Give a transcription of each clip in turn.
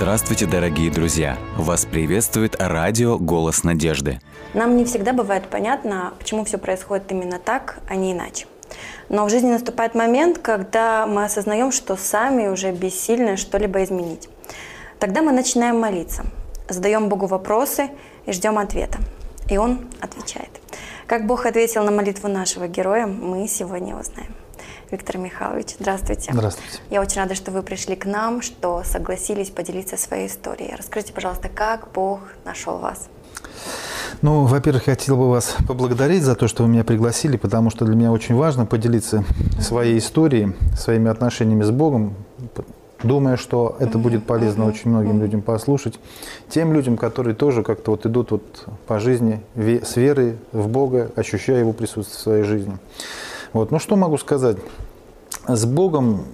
Здравствуйте, дорогие друзья! Вас приветствует радио «Голос надежды». Нам не всегда бывает понятно, почему все происходит именно так, а не иначе. Но в жизни наступает момент, когда мы осознаем, что сами уже бессильны что-либо изменить. Тогда мы начинаем молиться, задаем Богу вопросы и ждем ответа. И Он отвечает. Как Бог ответил на молитву нашего героя, мы сегодня узнаем. Виктор Михайлович, здравствуйте. Здравствуйте. Я очень рада, что вы пришли к нам, что согласились поделиться своей историей. Расскажите, пожалуйста, как Бог нашел вас? Ну, во-первых, я хотел бы вас поблагодарить за то, что вы меня пригласили, потому что для меня очень важно поделиться своей историей, своими отношениями с Богом, думая, что это будет полезно очень многим людям послушать, тем людям, которые тоже как-то вот идут вот по жизни с верой в Бога, ощущая Его присутствие в своей жизни. Вот. Ну, что могу сказать? С Богом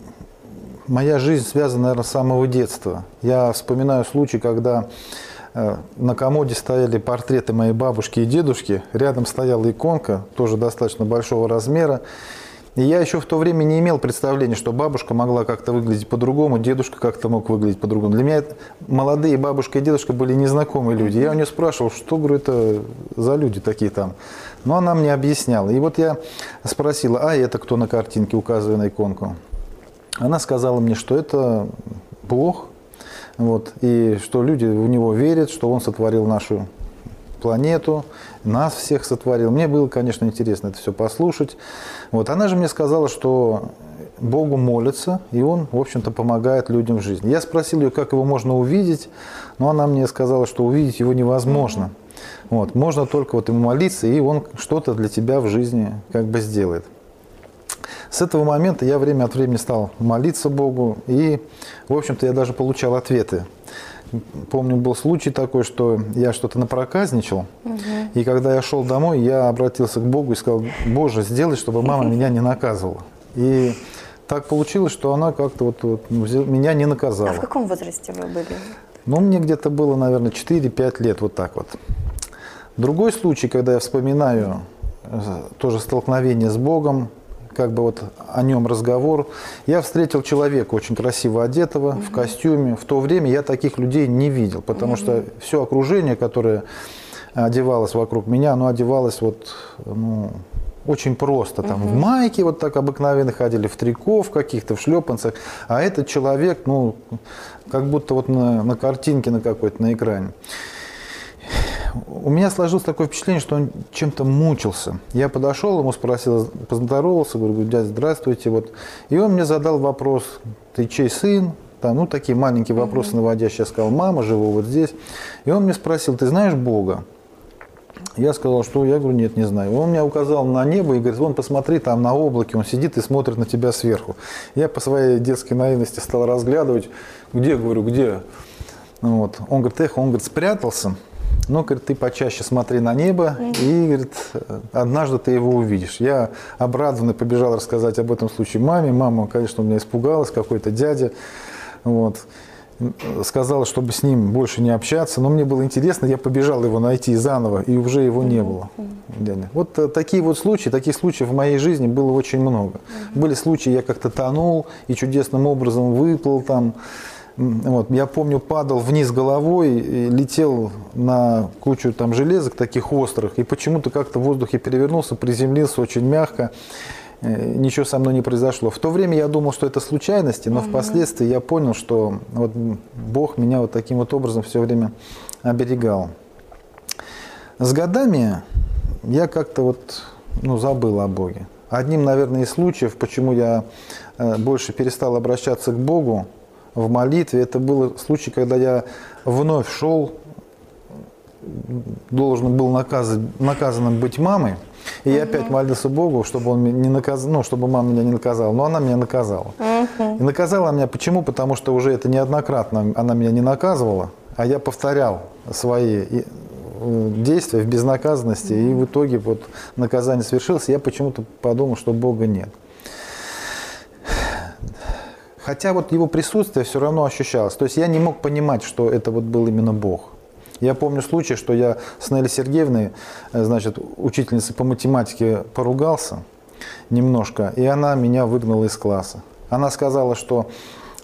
моя жизнь связана, наверное, с самого детства. Я вспоминаю случай, когда э, на комоде стояли портреты моей бабушки и дедушки, рядом стояла иконка, тоже достаточно большого размера, и я еще в то время не имел представления, что бабушка могла как-то выглядеть по-другому, дедушка как-то мог выглядеть по-другому. Для меня молодые бабушка и дедушка были незнакомые люди. Я у нее спрашивал, что, говорю, это за люди такие там. Но она мне объясняла. И вот я спросила, а это кто на картинке, указывая на иконку? Она сказала мне, что это Бог, вот, и что люди в него верят, что он сотворил нашу планету, нас всех сотворил. Мне было, конечно, интересно это все послушать. Вот. Она же мне сказала, что Богу молится, и Он, в общем-то, помогает людям в жизни. Я спросил ее, как его можно увидеть, но она мне сказала, что увидеть его невозможно. Вот. Можно только вот ему молиться, и он что-то для тебя в жизни как бы сделает. С этого момента я время от времени стал молиться Богу, и, в общем-то, я даже получал ответы помню, был случай такой, что я что-то напроказничал, угу. и когда я шел домой, я обратился к Богу и сказал, Боже, сделай, чтобы мама меня не наказывала. И так получилось, что она как-то вот, вот меня не наказала. А в каком возрасте вы были? Ну, мне где-то было, наверное, 4-5 лет, вот так вот. Другой случай, когда я вспоминаю э, тоже столкновение с Богом, как бы вот о нем разговор. Я встретил человека очень красиво одетого, угу. в костюме. В то время я таких людей не видел, потому угу. что все окружение, которое одевалось вокруг меня, оно одевалось вот, ну, очень просто. Там угу. в майке вот так обыкновенно ходили, в трико, в каких-то, в шлепанцах. А этот человек, ну, как будто вот на, на картинке на какой-то, на экране у меня сложилось такое впечатление, что он чем-то мучился. Я подошел, ему спросил, поздоровался, говорю, дядя, здравствуйте. Вот. И он мне задал вопрос, ты чей сын? Там, ну, такие маленькие вопросы mm-hmm. наводящие. Я сказал, мама, живу вот здесь. И он мне спросил, ты знаешь Бога? Я сказал, что я говорю, нет, не знаю. Он мне указал на небо и говорит, вон посмотри, там на облаке он сидит и смотрит на тебя сверху. Я по своей детской наивности стал разглядывать, где, говорю, где? Вот. Он говорит, эх, он говорит, спрятался. Ну, говорит, ты почаще смотри на небо, и, говорит, однажды ты его увидишь. Я обрадованный побежал рассказать об этом случае маме. Мама, конечно, у меня испугалась, какой-то дядя. Вот. Сказала, чтобы с ним больше не общаться, но мне было интересно, я побежал его найти заново, и уже его не было. Вот э, такие вот случаи, таких случаев в моей жизни было очень много. Были случаи, я как-то тонул и чудесным образом выплыл там. Вот, я помню, падал вниз головой, летел на кучу там железок таких острых, и почему-то как-то в воздухе перевернулся, приземлился очень мягко. Э, ничего со мной не произошло. В то время я думал, что это случайности, но угу. впоследствии я понял, что вот Бог меня вот таким вот образом все время оберегал. С годами я как-то вот ну, забыл о Боге. Одним, наверное, из случаев, почему я э, больше перестал обращаться к Богу, в молитве. Это был случай, когда я вновь шел, должен был наказан, наказанным быть мамой. И я опять молился Богу, чтобы он не наказал, ну, чтобы мама меня не наказала. Но она меня наказала. И наказала меня почему? Потому что уже это неоднократно она меня не наказывала, а я повторял свои э, действия в безнаказанности. И в итоге вот наказание свершилось. Я почему-то подумал, что Бога нет. Хотя вот его присутствие все равно ощущалось. То есть я не мог понимать, что это вот был именно Бог. Я помню случай, что я с Нелли Сергеевной, э, значит, учительницей по математике, поругался немножко, и она меня выгнала из класса. Она сказала, что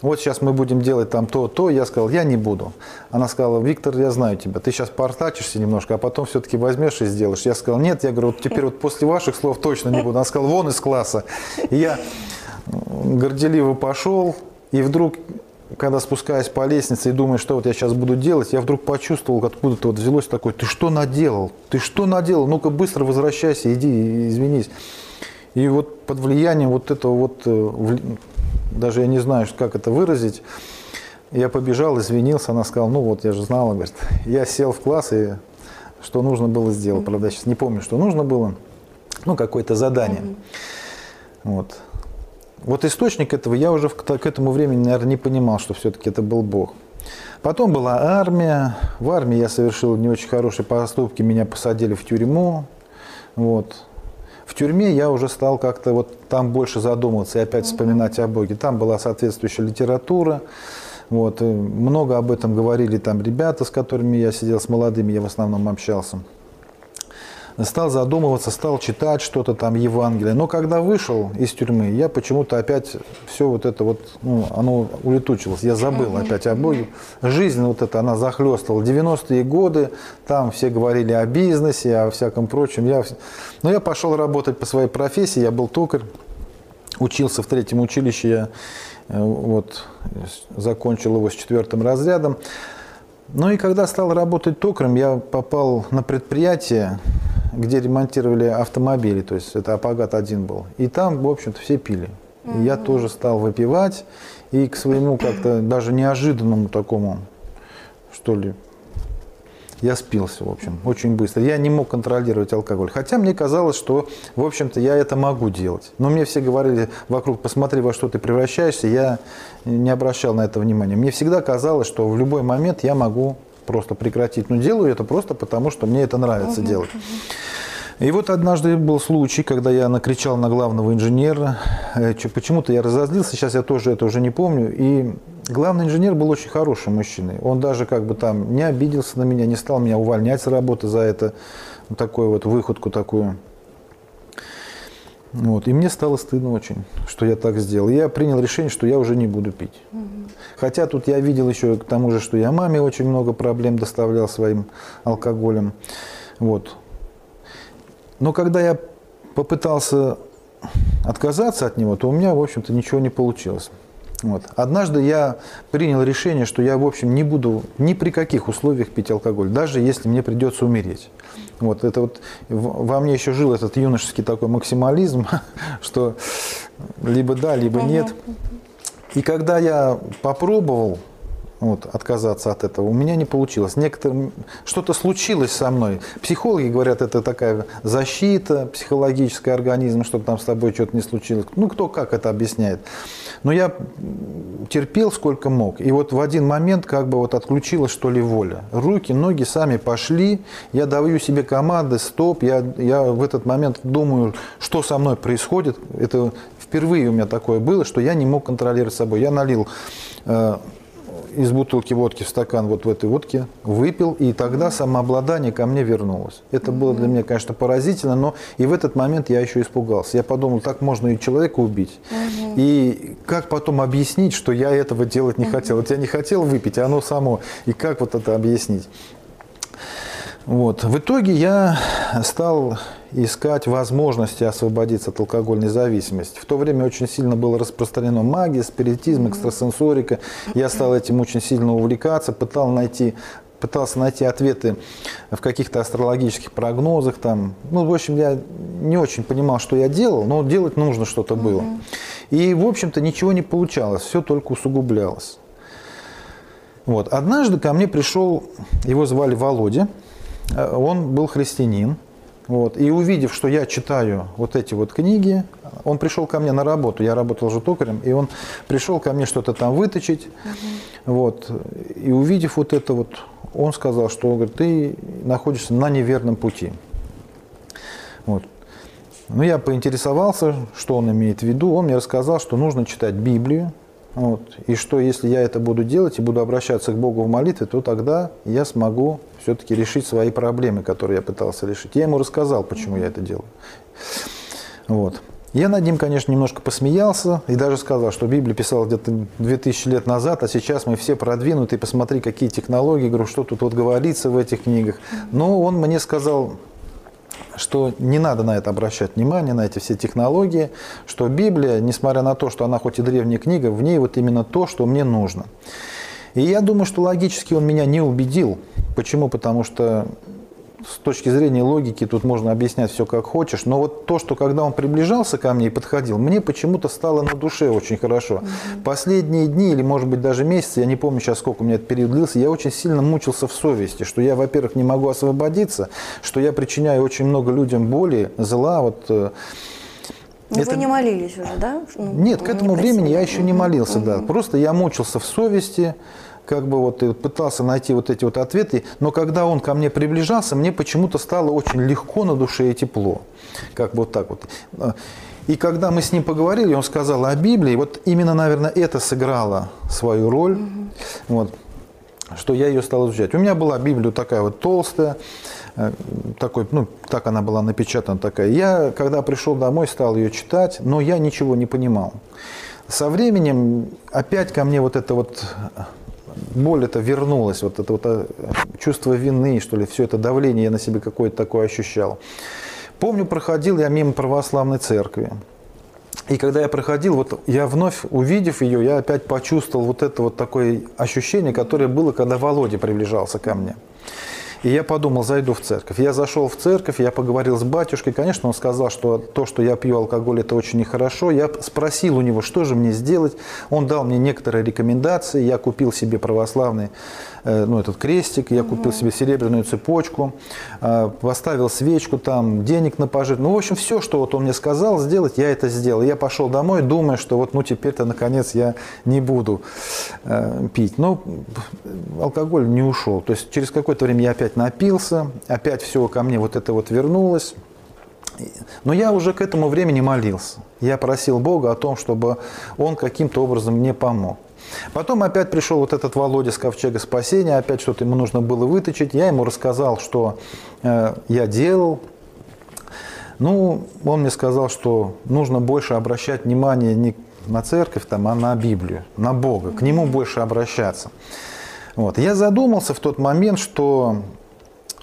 вот сейчас мы будем делать там то, то. Я сказал, я не буду. Она сказала, Виктор, я знаю тебя, ты сейчас портачишься немножко, а потом все-таки возьмешь и сделаешь. Я сказал, нет, я говорю, вот теперь вот после ваших слов точно не буду. Она сказала, вон из класса. И я горделиво пошел, и вдруг когда спускаясь по лестнице и думаю, что вот я сейчас буду делать, я вдруг почувствовал, откуда-то вот взялось такое, ты что наделал? Ты что наделал? Ну-ка быстро возвращайся, иди, извинись. И вот под влиянием вот этого вот, э, даже я не знаю, как это выразить, я побежал, извинился, она сказала, ну вот, я же знала, говорит. Я сел в класс, и что нужно было сделать. Правда, я сейчас не помню, что нужно было. Ну, какое-то задание. Mm-hmm. Вот. Вот источник этого я уже к этому времени, наверное, не понимал, что все-таки это был Бог. Потом была армия. В армии я совершил не очень хорошие поступки, меня посадили в тюрьму. Вот. В тюрьме я уже стал как-то вот там больше задумываться и опять вспоминать о Боге. Там была соответствующая литература. Вот. Много об этом говорили там ребята, с которыми я сидел, с молодыми я в основном общался стал задумываться, стал читать что-то там Евангелие. Но когда вышел из тюрьмы, я почему-то опять все вот это вот, ну, оно улетучилось. Я забыл опять о Боге. Жизнь вот эта, она захлестывала. 90-е годы, там все говорили о бизнесе, о всяком прочем. Я... Но я пошел работать по своей профессии, я был токарь, учился в третьем училище, я э, вот, закончил его с четвертым разрядом. Ну и когда стал работать токарем, я попал на предприятие, где ремонтировали автомобили, то есть это Апагат-1 был. И там, в общем-то, все пили. И я тоже стал выпивать, и к своему как-то даже неожиданному такому, что ли, я спился, в общем, очень быстро. Я не мог контролировать алкоголь. Хотя мне казалось, что, в общем-то, я это могу делать. Но мне все говорили вокруг, посмотри, во что ты превращаешься. Я не обращал на это внимания. Мне всегда казалось, что в любой момент я могу просто прекратить. Но делаю это просто потому, что мне это нравится угу, делать. И вот однажды был случай, когда я накричал на главного инженера. Э, почему-то я разозлился, сейчас я тоже это уже не помню. И главный инженер был очень хороший мужчиной. Он даже как бы там не обиделся на меня, не стал меня увольнять с работы за это. Такую вот выходку такую. Вот. И мне стало стыдно очень, что я так сделал. Я принял решение, что я уже не буду пить. Угу. Хотя тут я видел еще к тому же, что я маме очень много проблем доставлял своим алкоголем. Вот. Но когда я попытался отказаться от него, то у меня, в общем-то, ничего не получилось. Вот. Однажды я принял решение, что я, в общем, не буду ни при каких условиях пить алкоголь, даже если мне придется умереть. Вот это вот во мне еще жил этот юношеский такой максимализм, что либо да, либо нет. И когда я попробовал вот, отказаться от этого. У меня не получилось. Некоторым что-то случилось со мной. Психологи говорят, это такая защита психологическая организма, чтобы там с тобой что-то не случилось. Ну, кто как это объясняет. Но я терпел сколько мог. И вот в один момент как бы вот отключилась, что ли, воля. Руки, ноги сами пошли. Я даю себе команды, стоп. Я, я в этот момент думаю, что со мной происходит. Это впервые у меня такое было, что я не мог контролировать собой. Я налил э, из бутылки водки в стакан вот в этой водке, выпил, и тогда самообладание ко мне вернулось. Это было для меня, конечно, поразительно, но и в этот момент я еще испугался. Я подумал, так можно и человека убить. И как потом объяснить, что я этого делать не хотел? Вот я не хотел выпить, а оно само. И как вот это объяснить? Вот. В итоге я стал искать возможности освободиться от алкогольной зависимости. В то время очень сильно было распространено магия, спиритизм, экстрасенсорика. Я стал этим очень сильно увлекаться, пытал найти пытался найти ответы в каких-то астрологических прогнозах. Там. Ну, в общем, я не очень понимал, что я делал, но делать нужно что-то было. И, в общем-то, ничего не получалось, все только усугублялось. Вот. Однажды ко мне пришел, его звали Володя, Э, он был христианин. Вот, и увидев, что я читаю вот эти вот книги, он пришел ко мне на работу, я работал же токарем, и он пришел ко мне что-то там выточить. Угу. Вот, и увидев вот это вот, он сказал, что он говорит, ты находишься на неверном пути. Вот. Ну, я поинтересовался, что он имеет в виду. Он мне рассказал, что нужно читать Библию, вот. И что если я это буду делать и буду обращаться к Богу в молитве, то тогда я смогу все-таки решить свои проблемы, которые я пытался решить. Я ему рассказал, почему я это делаю. Вот. Я над ним, конечно, немножко посмеялся и даже сказал, что Библия писала где-то 2000 лет назад, а сейчас мы все продвинутые, посмотри, какие технологии, говорю, что тут вот говорится в этих книгах. Но он мне сказал, что не надо на это обращать внимание, на эти все технологии, что Библия, несмотря на то, что она хоть и древняя книга, в ней вот именно то, что мне нужно. И я думаю, что логически он меня не убедил. Почему? Потому что с точки зрения логики тут можно объяснять все как хочешь, но вот то, что когда он приближался ко мне и подходил, мне почему-то стало на душе очень хорошо. Угу. Последние дни или, может быть, даже месяцы, я не помню сейчас, сколько у меня этот период длился, я очень сильно мучился в совести, что я, во-первых, не могу освободиться, что я причиняю очень много людям боли, зла, вот э, но это... вы не молились уже, да? Ну, Нет, к этому времени я еще не молился, угу. да. Просто я мучился в совести, как бы вот пытался найти вот эти вот ответы, но когда он ко мне приближался, мне почему-то стало очень легко на душе и тепло. Как бы вот так вот. И когда мы с ним поговорили, он сказал о Библии, вот именно, наверное, это сыграло свою роль, угу. вот, что я ее стал изучать. У меня была Библия такая вот толстая, э, такой, ну, так она была напечатана такая. Я, когда пришел домой, стал ее читать, но я ничего не понимал. Со временем опять ко мне вот это вот боль это вернулась, вот это вот э, чувство вины, что ли, все это давление я на себе какое-то такое ощущал. Помню, проходил я мимо православной церкви. И когда я проходил, вот я вновь увидев ее, я опять почувствовал вот это вот такое ощущение, которое было, когда Володя приближался ко мне. И я подумал, зайду в церковь. Я зашел в церковь, я поговорил с батюшкой. Конечно, он сказал, что то, что я пью алкоголь, это очень нехорошо. Я спросил у него, что же мне сделать. Он дал мне некоторые рекомендации. Я купил себе православный Э, ну, этот крестик, я купил себе серебряную цепочку, э, поставил свечку там, денег на пожертв. Ну, в общем, все, что вот он мне сказал сделать, я это сделал. Я пошел домой, думая, что вот, ну, теперь-то, наконец, я не буду э, пить. Но алкоголь не ушел. То есть через какое-то время я опять напился, опять все ко мне вот это вот вернулось. Но я уже к этому времени молился. Я просил Бога о том, чтобы Он каким-то образом мне помог. Потом опять пришел вот этот Володя с ковчега спасения, опять что-то ему нужно было выточить. Я ему рассказал, что э, я делал. Ну, он мне сказал, что нужно больше обращать внимание не на церковь, там, а на Библию, на Бога, к Нему больше обращаться. Вот. Я задумался в тот момент, что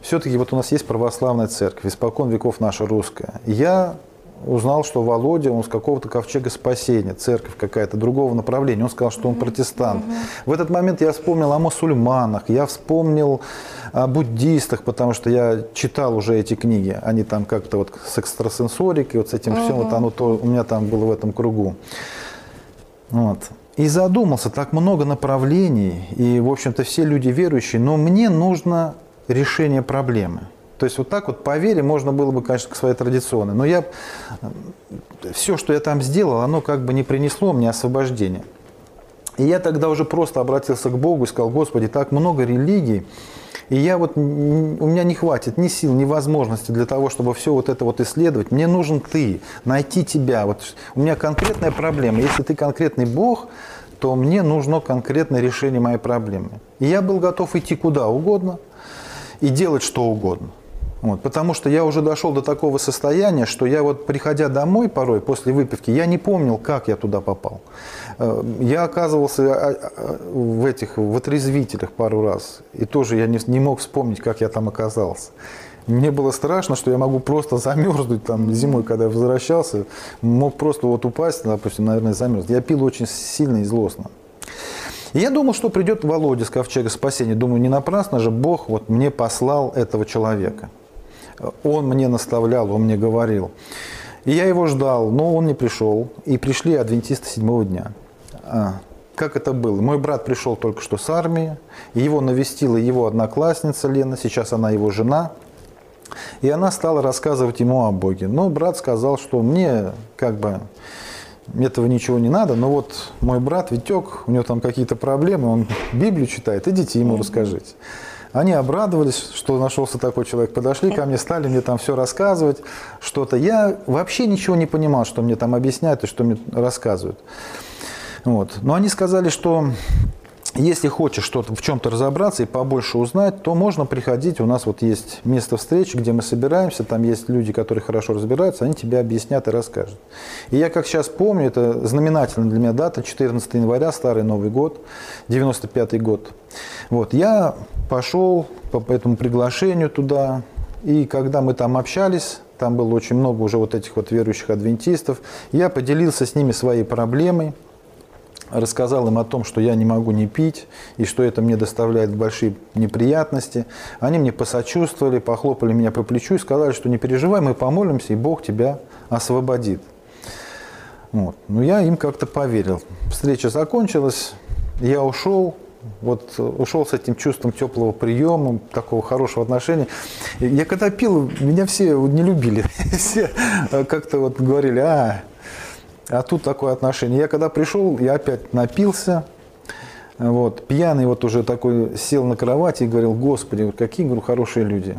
все-таки вот у нас есть православная церковь, испокон веков наша русская. Я узнал, что Володя, он с какого-то ковчега спасения, церковь какая-то, другого направления. Он сказал, что он протестант. В этот момент я вспомнил о мусульманах, я вспомнил о буддистах, потому что я читал уже эти книги. Они там как-то вот с экстрасенсорикой, вот с этим угу. всем, вот оно то у меня там было в этом кругу. Вот. И задумался, так много направлений, и, в общем-то, все люди верующие, но мне нужно решение проблемы. То есть вот так вот по вере можно было бы, конечно, к своей традиционной. Но я все, что я там сделал, оно как бы не принесло мне освобождения. И я тогда уже просто обратился к Богу и сказал, Господи, так много религий, и я вот, у меня не хватит ни сил, ни возможности для того, чтобы все вот это вот исследовать. Мне нужен ты, найти тебя. Вот у меня конкретная проблема. Если ты конкретный Бог, то мне нужно конкретное решение моей проблемы. И я был готов идти куда угодно и делать что угодно. Вот, потому что я уже дошел до такого состояния, что я вот, приходя домой порой после выпивки, я не помнил, как я туда попал. Э, я оказывался а, а, в этих, в отрезвителях пару раз, и тоже я не, не мог вспомнить, как я там оказался. Мне было страшно, что я могу просто замерзнуть там зимой, когда я возвращался, мог просто вот упасть, допустим, наверное, замерзнуть. Я пил очень сильно и злостно. И я думал, что придет Володя с ковчега спасения. Думаю, не напрасно же Бог вот мне послал этого человека. Он мне наставлял, он мне говорил. И я его ждал, но он не пришел. И пришли адвентисты седьмого дня. А, как это было? Мой брат пришел только что с армии, его навестила его одноклассница Лена, сейчас она его жена. И она стала рассказывать ему о Боге. Но брат сказал, что мне как бы этого ничего не надо, но вот мой брат Витек, у него там какие-то проблемы, он Библию читает, идите ему расскажите. Они обрадовались, что нашелся такой человек. Подошли ко мне, стали мне там все рассказывать, что-то. Я вообще ничего не понимал, что мне там объясняют и что мне рассказывают. Вот. Но они сказали, что если хочешь что-то в чем-то разобраться и побольше узнать, то можно приходить. У нас вот есть место встречи, где мы собираемся, там есть люди, которые хорошо разбираются, они тебе объяснят и расскажут. И я как сейчас помню, это знаменательная для меня дата, 14 января, Старый Новый год, 95 год. Вот, я пошел по этому приглашению туда, и когда мы там общались, там было очень много уже вот этих вот верующих адвентистов, я поделился с ними своей проблемой, рассказал им о том, что я не могу не пить, и что это мне доставляет большие неприятности. Они мне посочувствовали, похлопали меня по плечу и сказали, что не переживай, мы помолимся, и Бог тебя освободит. Вот. Ну, я им как-то поверил. Встреча закончилась, я ушел, вот ушел с этим чувством теплого приема, такого хорошего отношения. Я когда пил, меня все не любили. Все как-то вот говорили, а, а тут такое отношение. Я когда пришел, я опять напился, вот, пьяный вот уже такой сел на кровати и говорил, господи, какие, говорю, хорошие люди.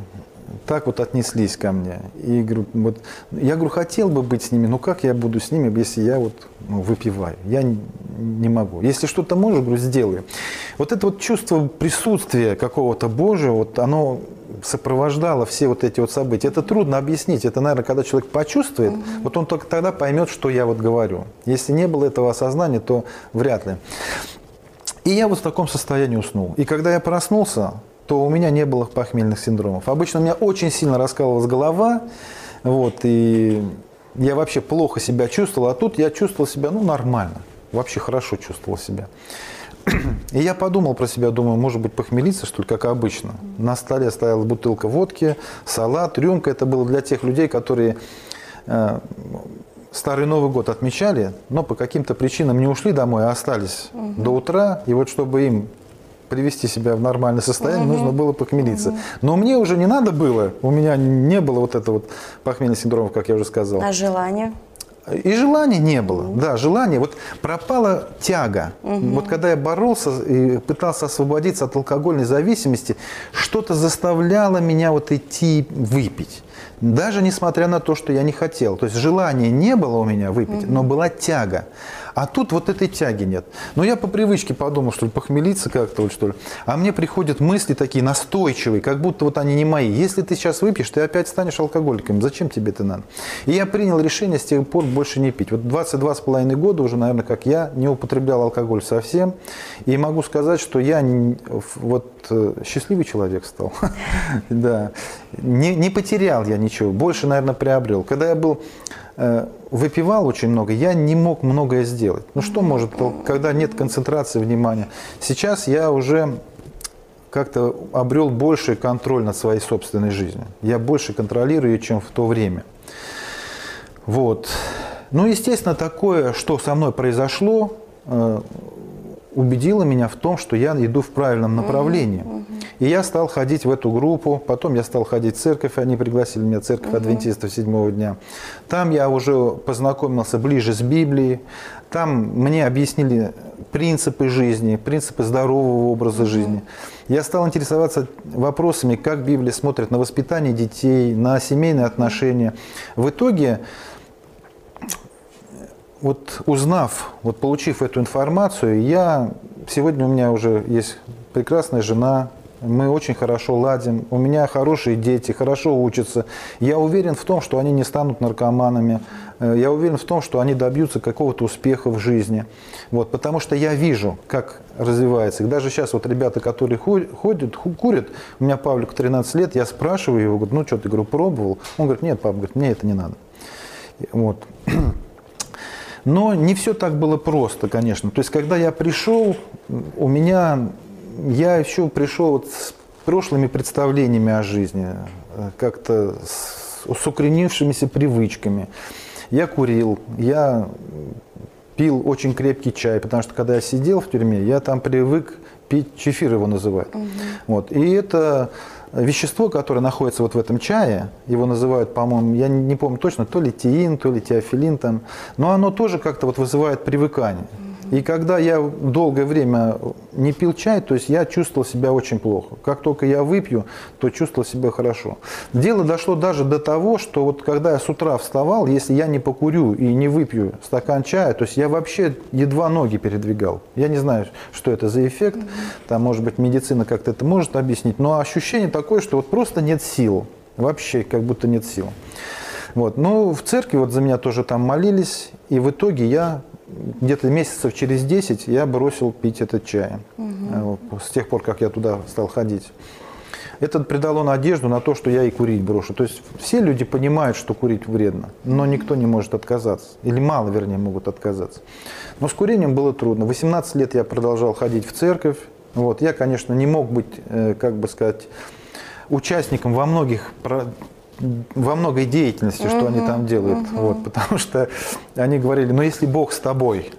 Так вот отнеслись ко мне. И говорю, вот, я говорю, хотел бы быть с ними, но как я буду с ними, если я вот ну, выпиваю? Я не могу. Если что-то можешь, говорю, сделай. Вот это вот чувство присутствия какого-то Божьего, вот оно сопровождало все вот эти вот события. Это трудно объяснить. Это, наверное, когда человек почувствует, угу. вот он только тогда поймет, что я вот говорю. Если не было этого осознания, то вряд ли. И я вот в таком состоянии уснул. И когда я проснулся, то у меня не было похмельных синдромов. Обычно у меня очень сильно раскалывалась голова, вот, и я вообще плохо себя чувствовал, а тут я чувствовал себя, ну, нормально, вообще хорошо чувствовал себя. И я подумал про себя, думаю, может быть, похмелиться, что ли, как обычно. На столе стояла бутылка водки, салат, рюмка. Это было для тех людей, которые э, Старый Новый год отмечали, но по каким-то причинам не ушли домой, а остались угу. до утра. И вот чтобы им привести себя в нормальное состояние, угу. нужно было похмелиться. Угу. Но мне уже не надо было, у меня не было вот этого вот похмельного синдрома, как я уже сказал. А желание? И желания не было. Да, желание. Вот пропала тяга. Угу. Вот когда я боролся и пытался освободиться от алкогольной зависимости, что-то заставляло меня вот идти выпить. Даже несмотря на то, что я не хотел. То есть желания не было у меня выпить, угу. но была тяга. А тут вот этой тяги нет. Но я по привычке подумал, что ли, похмелиться как-то, вот, что ли. А мне приходят мысли такие настойчивые, как будто вот они не мои. Если ты сейчас выпьешь, ты опять станешь алкоголиком. Зачем тебе это надо? И я принял решение с тех пор больше не пить. Вот 22 с половиной года уже, наверное, как я, не употреблял алкоголь совсем. И могу сказать, что я вот счастливый человек стал. Да. Не, потерял я ничего. Больше, наверное, приобрел. Когда я был Э, выпивал очень много, я не мог многое сделать. Ну что может, когда нет концентрации внимания? Сейчас я уже как-то обрел больший контроль над своей собственной жизнью. Я больше контролирую чем в то время. Вот. Ну, естественно, такое, что со мной произошло, убедило меня в том, что я иду в правильном направлении. Угу, угу. И я стал ходить в эту группу, потом я стал ходить в церковь, они пригласили меня в церковь угу. адвентистов седьмого дня. Там я уже познакомился ближе с Библией, там мне объяснили принципы жизни, принципы здорового образа жизни. Я стал интересоваться вопросами, как Библия смотрит на воспитание детей, на семейные отношения. В итоге вот узнав, вот получив эту информацию, я сегодня у меня уже есть прекрасная жена, мы очень хорошо ладим, у меня хорошие дети, хорошо учатся. Я уверен в том, что они не станут наркоманами. Э, я уверен в том, что они добьются какого-то успеха в жизни. Вот, потому что я вижу, как развивается. И даже сейчас вот ребята, которые ходят, курят, у меня Павлик 13 лет, я спрашиваю его, говорю, ну что, ты, говорю, пробовал? Он говорит, нет, пап, говорит, мне это не надо. Вот. Но не все так было просто, конечно. То есть, когда я пришел, у меня, я еще пришел вот с прошлыми представлениями о жизни, э, как-то с, с укоренившимися привычками. Я курил, я пил очень крепкий чай, потому что когда я сидел в тюрьме, я там привык пить чефир его называют. Угу. Вот. И это вещество, которое находится вот в этом чае, его называют, по-моему, я не помню точно, то ли тиин, то ли теофилин там, но оно тоже как-то вот вызывает привыкание. И когда я долгое время не пил чай, то есть я чувствовал себя очень плохо. Как только я выпью, то чувствовал себя хорошо. Дело дошло даже до того, что вот когда я с утра вставал, если я не покурю и не выпью стакан чая, то есть я вообще едва ноги передвигал. Я не знаю, что это за эффект. Там, может быть, медицина как-то это может объяснить. Но ощущение такое, что вот просто нет сил. Вообще как будто нет сил. Вот. Но в церкви вот за меня тоже там молились, и в итоге я где-то месяцев через 10 я бросил пить этот чай. Угу. С тех пор, как я туда стал ходить. Это придало надежду на то, что я и курить брошу. То есть все люди понимают, что курить вредно, но никто не может отказаться. Или мало, вернее, могут отказаться. Но с курением было трудно. 18 лет я продолжал ходить в церковь. Вот. Я, конечно, не мог быть, э, как бы сказать, участником во многих во многой деятельности, что они там делают. Вот, потому что они говорили, ну если Бог с тобой,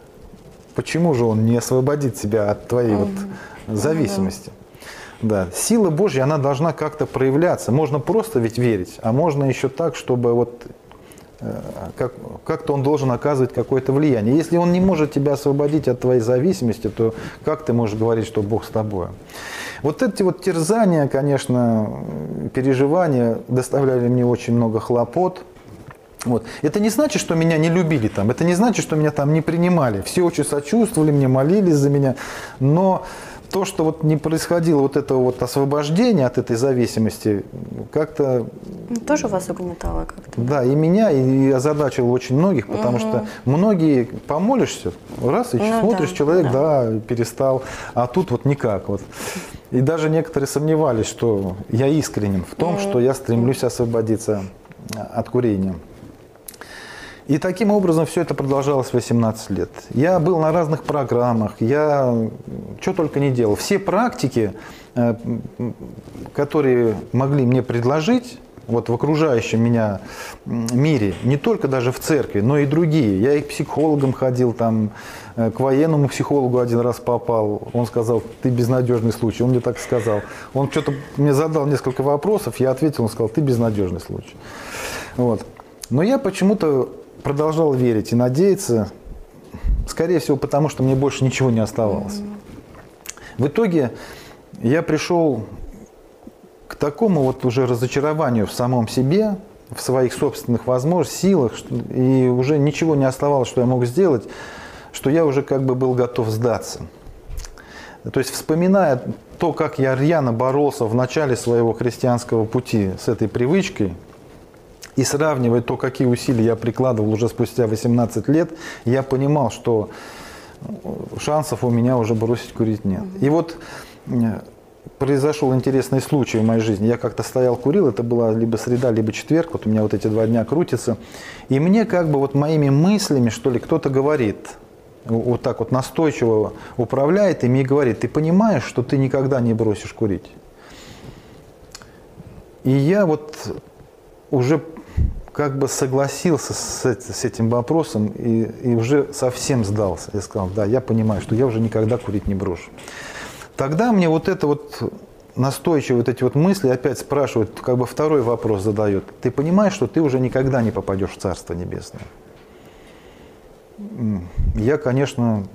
почему же Он не освободит тебя от твоей вот зависимости? Да, сила Божья, она должна как-то проявляться. Можно просто ведь верить, а можно еще так, чтобы вот как, как-то он должен оказывать какое-то влияние. Если он не может тебя освободить от твоей зависимости, то как ты можешь говорить, что Бог с тобой? Вот эти вот терзания, конечно, переживания доставляли мне очень много хлопот. Вот. Это не значит, что меня не любили там, это не значит, что меня там не принимали. Все очень сочувствовали мне, молились за меня, но то, что вот не происходило вот этого вот освобождения от этой зависимости, как-то... Тоже вас угнетало как-то? Да, и меня, и озадачило очень многих, потому угу. что многие помолишься, раз, и ну, смотришь, да, человек, да. да, перестал, а тут вот никак вот. И даже некоторые сомневались, что я искренен в том, что я стремлюсь освободиться от курения. И таким образом все это продолжалось 18 лет. Я был на разных программах, я что только не делал. Все практики, э, которые могли мне предложить, вот в окружающем меня мире, не только даже в церкви, но и другие. Я и к психологам ходил, там, э, к военному психологу один раз попал. Он сказал, ты безнадежный случай. Он мне так сказал. Он что-то мне задал несколько вопросов, я ответил, он сказал, ты безнадежный случай. Вот. Но я почему-то продолжал верить и надеяться, скорее всего, потому что мне больше ничего не оставалось. В итоге я пришел к такому вот уже разочарованию в самом себе, в своих собственных возможностях, силах, и уже ничего не оставалось, что я мог сделать, что я уже как бы был готов сдаться. То есть, вспоминая то, как я рьяно боролся в начале своего христианского пути с этой привычкой, и сравнивая то, какие усилия я прикладывал уже спустя 18 лет, я понимал, что шансов у меня уже бросить курить нет. И вот произошел интересный случай в моей жизни. Я как-то стоял, курил, это была либо среда, либо четверг, вот у меня вот эти два дня крутятся. И мне как бы вот моими мыслями, что ли, кто-то говорит, вот так вот настойчиво управляет ими и говорит, ты понимаешь, что ты никогда не бросишь курить? И я вот уже как бы согласился с, с этим вопросом и, и уже совсем сдался. Я сказал, да, я понимаю, что я уже никогда курить не брошу. Тогда мне вот это вот настойчиво вот эти вот мысли опять спрашивают, как бы второй вопрос задают. Ты понимаешь, что ты уже никогда не попадешь в Царство Небесное? Я, конечно,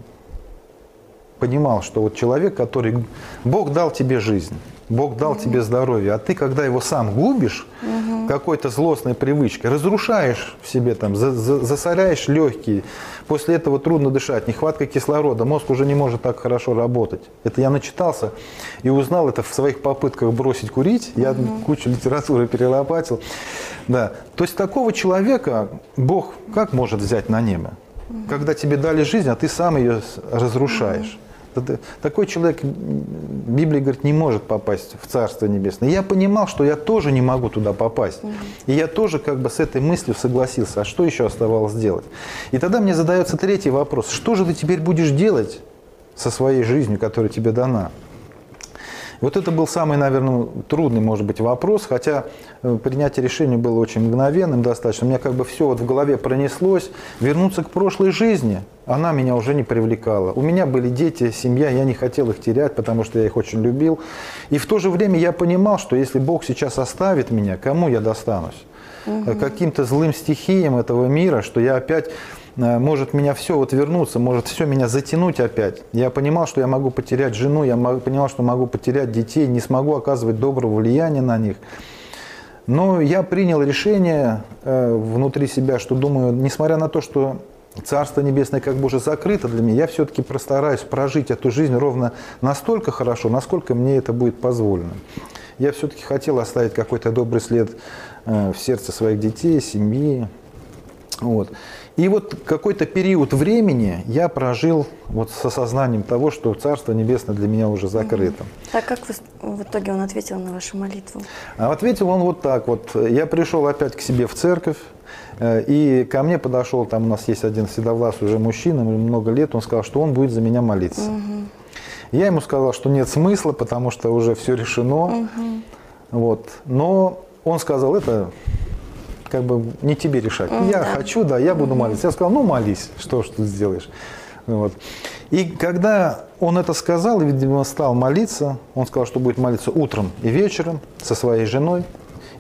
понимал, что вот человек, который... Бог дал тебе жизнь, Бог дал тебе здоровье, а ты, когда его сам губишь, угу. какой-то злостной привычкой, разрушаешь в себе, там, за, за, засоряешь легкие, после этого трудно дышать, нехватка кислорода, мозг уже не может так хорошо работать. Это я начитался и узнал это в своих попытках бросить курить, я угу. кучу литературы перелопатил. Да. То есть такого человека Бог как может взять на небо? Когда тебе дали жизнь, а ты сам ее разрушаешь. Такой человек, Библия говорит, не может попасть в Царство Небесное. И я понимал, что я тоже не могу туда попасть. И я тоже как бы с этой мыслью согласился. А что еще оставалось делать? И тогда мне задается третий вопрос. Что же ты теперь будешь делать со своей жизнью, которая тебе дана? Вот это был самый, наверное, трудный, может быть, вопрос, хотя э, принятие решения было очень мгновенным достаточно. У меня как бы все вот в голове пронеслось. Вернуться к прошлой жизни, она меня уже не привлекала. У меня были дети, семья, я не хотел их терять, потому что я их очень любил. И в то же время я понимал, что если Бог сейчас оставит меня, кому я достанусь? Угу. Каким-то злым стихиям этого мира, что я опять может меня все вот вернуться, может все меня затянуть опять. Я понимал, что я могу потерять жену, я понимал, что могу потерять детей, не смогу оказывать доброго влияния на них. Но я принял решение э, внутри себя, что думаю, несмотря на то, что Царство Небесное как бы уже закрыто для меня, я все-таки постараюсь прожить эту жизнь ровно настолько хорошо, насколько мне это будет позволено. Я все-таки хотел оставить какой-то добрый след э, в сердце своих детей, семьи. Вот. И вот какой-то период времени я прожил вот с осознанием того, что Царство Небесное для меня уже закрыто. Так как вы, в итоге он ответил на вашу молитву? А ответил он вот так вот. Я пришел опять к себе в церковь, э, и ко мне подошел, там у нас есть один седовласый уже мужчина, много лет, он сказал, что он будет за меня молиться. Угу. Я ему сказал, что нет смысла, потому что уже все решено. Угу. Вот. Но он сказал, это как бы не тебе решать. Mm, я да. хочу, да, я буду mm-hmm. молиться. Я сказал, ну молись, что ж тут сделаешь. Вот. И когда он это сказал, видимо, стал молиться, он сказал, что будет молиться утром и вечером со своей женой.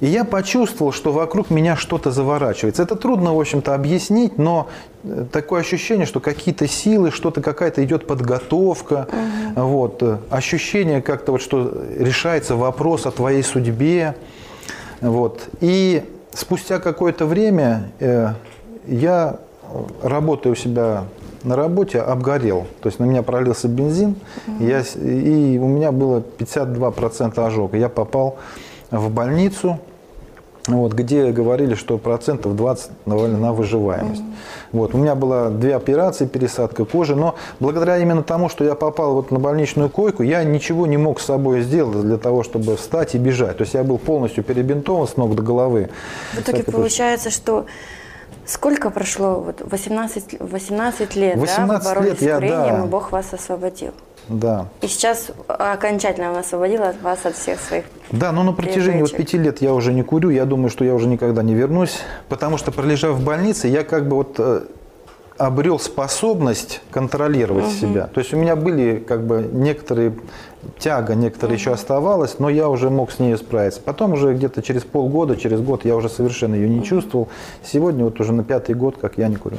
И я почувствовал, что вокруг меня что-то заворачивается. Это трудно, в общем-то, объяснить, но э, такое ощущение, что какие-то силы, что-то какая-то идет подготовка, угу. вот, э, ощущение как-то вот, что решается вопрос о твоей судьбе, вот. И спустя какое-то время э, я, работая у себя на работе, обгорел. То есть на меня пролился бензин, угу. я, и у меня было 52% ожога. Я попал в больницу, вот, где говорили, что процентов 20 навалено на выживаемость. Mm-hmm. Вот, у меня была две операции, пересадка кожи, но благодаря именно тому, что я попал вот на больничную койку, я ничего не мог с собой сделать для того, чтобы встать и бежать. То есть я был полностью перебинтован с ног до головы. В итоге получается, что Сколько прошло? Вот 18, 18 лет, 18 да? Вы лет я, с курением, да. и Бог вас освободил. Да. И сейчас окончательно он освободил от вас от всех своих Да, но на протяжении вот пяти лет я уже не курю. Я думаю, что я уже никогда не вернусь. Потому что, пролежав в больнице, я как бы вот э, обрел способность контролировать угу. себя. То есть у меня были как бы некоторые тяга, некоторые угу. еще оставалась, но я уже мог с ней справиться. Потом уже где-то через полгода, через год я уже совершенно ее не угу. чувствовал. Сегодня вот уже на пятый год, как я не курю.